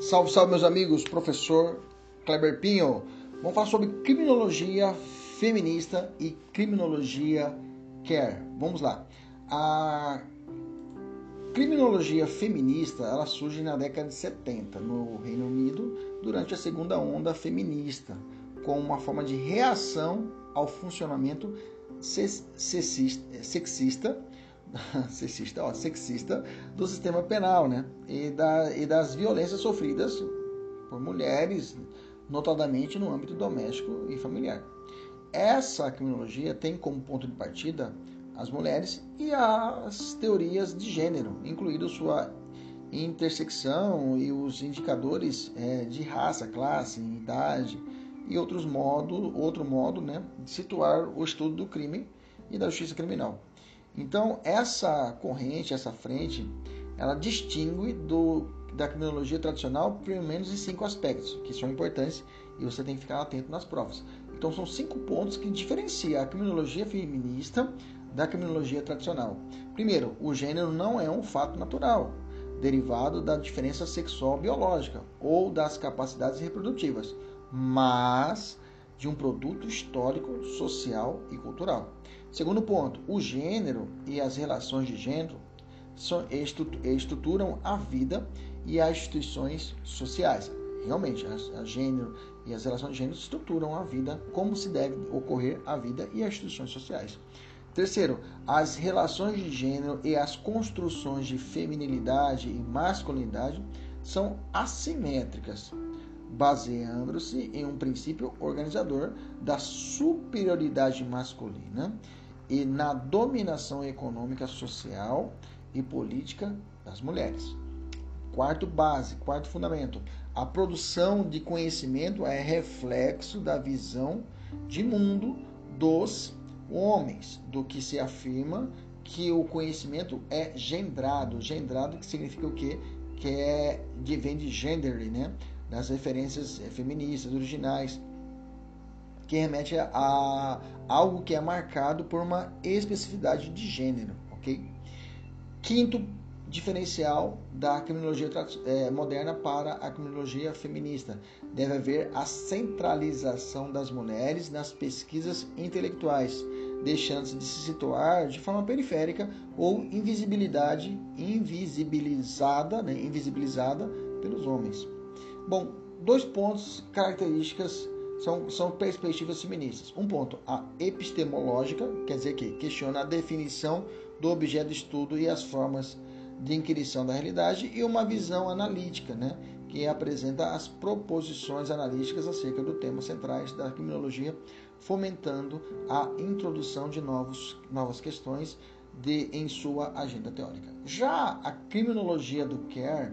Salve, salve, meus amigos, professor Kleber Pinho. Vamos falar sobre criminologia feminista e criminologia care. Vamos lá. A criminologia feminista, ela surge na década de 70 no Reino Unido, durante a segunda onda feminista, como uma forma de reação ao funcionamento sexista sexista, ó, sexista do sistema penal, né? E, da, e das violências sofridas por mulheres, notadamente no âmbito doméstico e familiar. Essa criminologia tem como ponto de partida as mulheres e as teorias de gênero, incluindo sua intersecção e os indicadores é, de raça, classe, idade e outros modo, outro modo né, de situar o estudo do crime e da justiça criminal. Então, essa corrente, essa frente, ela distingue do, da criminologia tradicional pelo menos em cinco aspectos, que são importantes e você tem que ficar atento nas provas. Então, são cinco pontos que diferenciam a criminologia feminista da criminologia tradicional. Primeiro, o gênero não é um fato natural, derivado da diferença sexual biológica ou das capacidades reprodutivas, mas de um produto histórico, social e cultural. Segundo ponto, o gênero e as relações de gênero estruturam a vida e as instituições sociais. Realmente, a, gênero e as relações de gênero estruturam a vida, como se deve ocorrer a vida e as instituições sociais. Terceiro, as relações de gênero e as construções de feminilidade e masculinidade são assimétricas baseando-se em um princípio organizador da superioridade masculina e na dominação econômica, social e política das mulheres. Quarto base, quarto fundamento, a produção de conhecimento é reflexo da visão de mundo dos homens, do que se afirma que o conhecimento é gendrado, gendrado que significa o quê? Que é de vem de gender, né? nas referências eh, feministas originais, que remete a algo que é marcado por uma especificidade de gênero, ok? Quinto diferencial da criminologia é, moderna para a criminologia feminista deve haver a centralização das mulheres nas pesquisas intelectuais, deixando-se de se situar de forma periférica ou invisibilidade invisibilizada, né, invisibilizada pelos homens. Bom, dois pontos características são, são perspectivas feministas. Um ponto, a epistemológica, quer dizer que questiona a definição do objeto de estudo e as formas de inquirição da realidade, e uma visão analítica, né, que apresenta as proposições analíticas acerca do tema centrais da criminologia, fomentando a introdução de novos, novas questões de, em sua agenda teórica. Já a criminologia do Kerr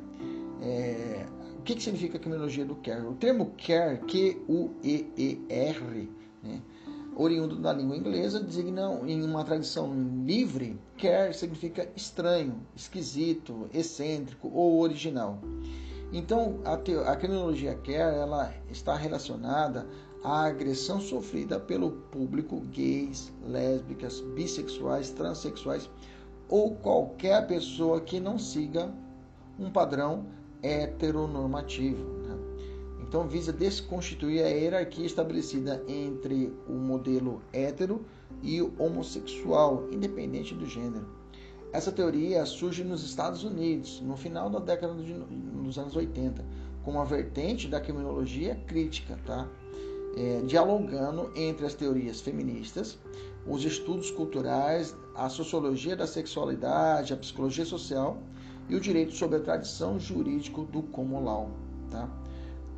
é, o que, que significa a criminologia do care? O termo care, Q-U-E-E-R, né, oriundo da língua inglesa, designa em uma tradição livre, care significa estranho, esquisito, excêntrico ou original. Então, a, a criminologia care ela está relacionada à agressão sofrida pelo público gays, lésbicas, bissexuais, transexuais ou qualquer pessoa que não siga um padrão heteronormativo. Né? Então, visa desconstituir a hierarquia estabelecida entre o modelo hétero e o homossexual, independente do gênero. Essa teoria surge nos Estados Unidos, no final da década dos anos 80, como uma vertente da criminologia crítica, tá? É, dialogando entre as teorias feministas, os estudos culturais, a sociologia da sexualidade, a psicologia social e o direito sobre a tradição jurídico do common law. Tá?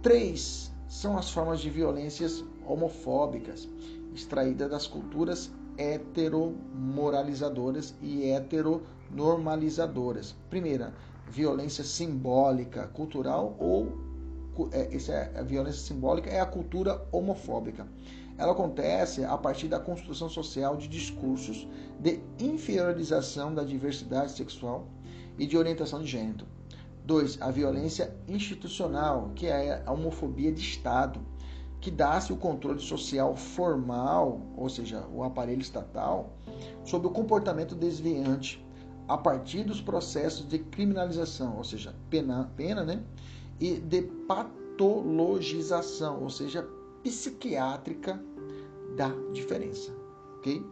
Três são as formas de violências homofóbicas extraídas das culturas heteromoralizadoras e heteronormalizadoras. Primeira, violência simbólica, cultural ou é, essa é a violência simbólica é a cultura homofóbica. Ela acontece a partir da construção social de discursos de inferiorização da diversidade sexual e de orientação de gênero. 2. A violência institucional, que é a homofobia de Estado, que dá-se o controle social formal, ou seja, o aparelho estatal, sobre o comportamento desviante a partir dos processos de criminalização, ou seja, pena, pena né? e de patologização, ou seja, psiquiátrica da diferença, ok?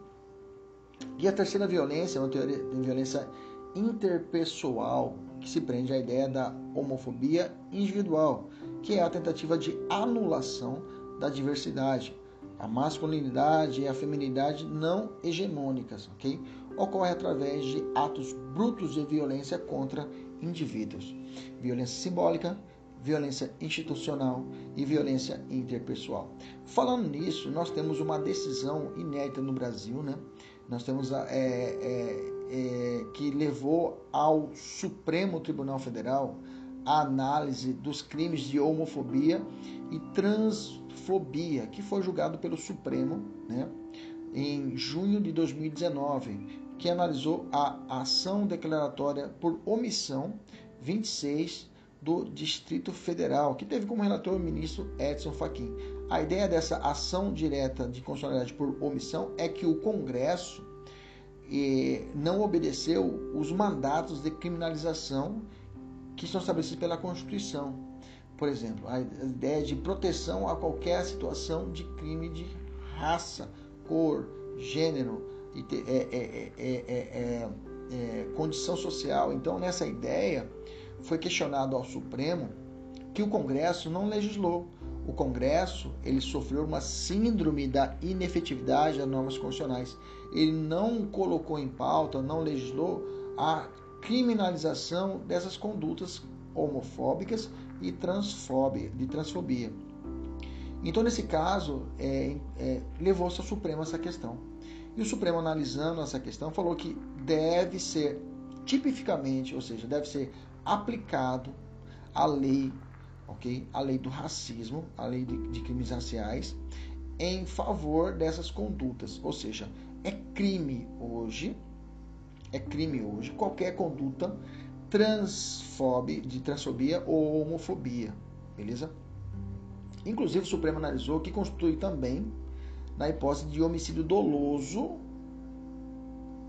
E a terceira violência é uma teoria de violência interpessoal que se prende à ideia da homofobia individual, que é a tentativa de anulação da diversidade, a masculinidade e a feminilidade não hegemônicas, ok? Ocorre através de atos brutos de violência contra indivíduos. Violência simbólica, violência institucional e violência interpessoal. Falando nisso, nós temos uma decisão inédita no Brasil, né? Nós temos a, é, é, é, que levou ao Supremo Tribunal Federal a análise dos crimes de homofobia e transfobia, que foi julgado pelo Supremo, né? Em junho de 2019, que analisou a ação declaratória por omissão 26 do Distrito Federal, que teve como relator o ministro Edson Fachin. A ideia dessa ação direta de constitucionalidade por omissão é que o Congresso eh, não obedeceu os mandatos de criminalização que são estabelecidos pela Constituição. Por exemplo, a ideia de proteção a qualquer situação de crime de raça, cor, gênero, é, é, é, condição social. Então, nessa ideia, foi questionado ao Supremo que o Congresso não legislou. O Congresso ele sofreu uma síndrome da inefetividade das normas constitucionais. Ele não colocou em pauta, não legislou a criminalização dessas condutas homofóbicas e transfóbia, de transfobia. Então, nesse caso, é, é, levou-se ao Supremo essa questão. E o Supremo, analisando essa questão, falou que deve ser tipificamente, ou seja, deve ser aplicado a lei, ok? A lei do racismo, a lei de, de crimes raciais, em favor dessas condutas. Ou seja, é crime hoje, é crime hoje qualquer conduta transfobe, de transfobia ou homofobia, beleza? Inclusive o Supremo analisou que constitui também na hipótese de homicídio doloso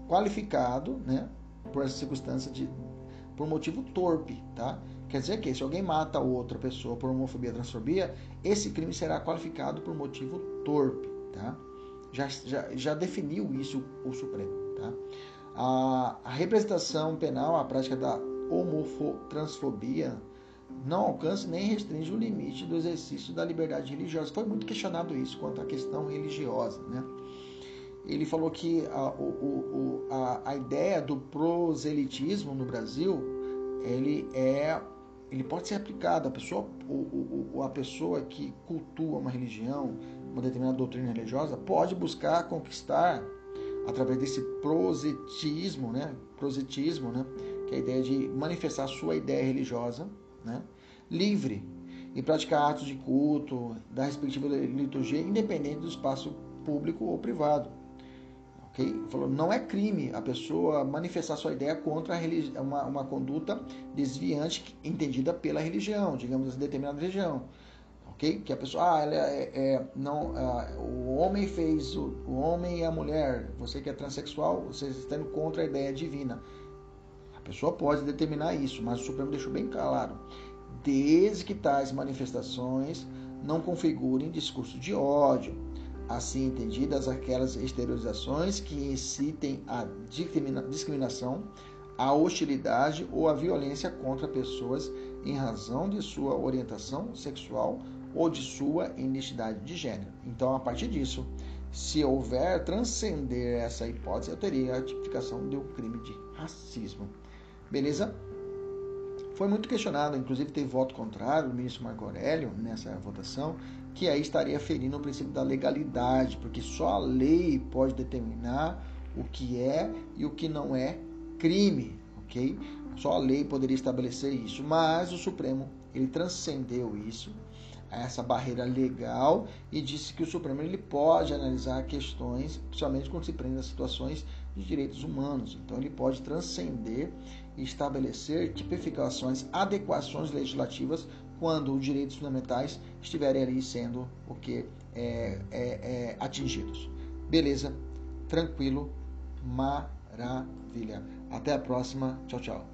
qualificado, né, por essa circunstância de por motivo torpe, tá? Quer dizer que se alguém mata outra pessoa por homofobia ou transfobia, esse crime será qualificado por motivo torpe, tá? Já, já, já definiu isso o Supremo, tá? A, a representação penal, a prática da homotransfobia não alcança nem restringe o limite do exercício da liberdade religiosa. Foi muito questionado isso quanto à questão religiosa, né? Ele falou que a, o, o, a, a ideia do proselitismo no Brasil, ele é ele pode ser aplicado. A pessoa, a pessoa que cultua uma religião, uma determinada doutrina religiosa, pode buscar conquistar através desse prosetismo, né? Prosetismo, né? Que é a ideia de manifestar sua ideia religiosa né? livre e praticar atos de culto da respectiva liturgia, independente do espaço público ou privado. Falou, não é crime a pessoa manifestar sua ideia contra uma, uma conduta desviante entendida pela religião, digamos assim, determinada religião. Okay? Que a pessoa, ah, ela é, é não, ah, o homem fez, o, o homem e a mulher, você que é transexual, você está indo contra a ideia divina pessoa pode determinar isso, mas o Supremo deixou bem claro, desde que tais manifestações não configurem discurso de ódio, assim entendidas aquelas exteriorizações que incitem a discriminação, a hostilidade ou a violência contra pessoas em razão de sua orientação sexual ou de sua identidade de gênero. Então, a partir disso, se houver transcender essa hipótese, eu teria a tipificação de um crime de racismo. Beleza? Foi muito questionado, inclusive teve voto contrário do ministro Marco Aurélio nessa votação, que aí estaria ferindo o princípio da legalidade, porque só a lei pode determinar o que é e o que não é crime, ok? Só a lei poderia estabelecer isso, mas o Supremo ele transcendeu isso, essa barreira legal e disse que o Supremo ele pode analisar questões, principalmente quando se prende a situações de direitos humanos. Então ele pode transcender e estabelecer tipificações, adequações legislativas quando os direitos fundamentais estiverem ali sendo o que é, é, é, atingidos. Beleza? Tranquilo? Maravilha. Até a próxima. Tchau, tchau.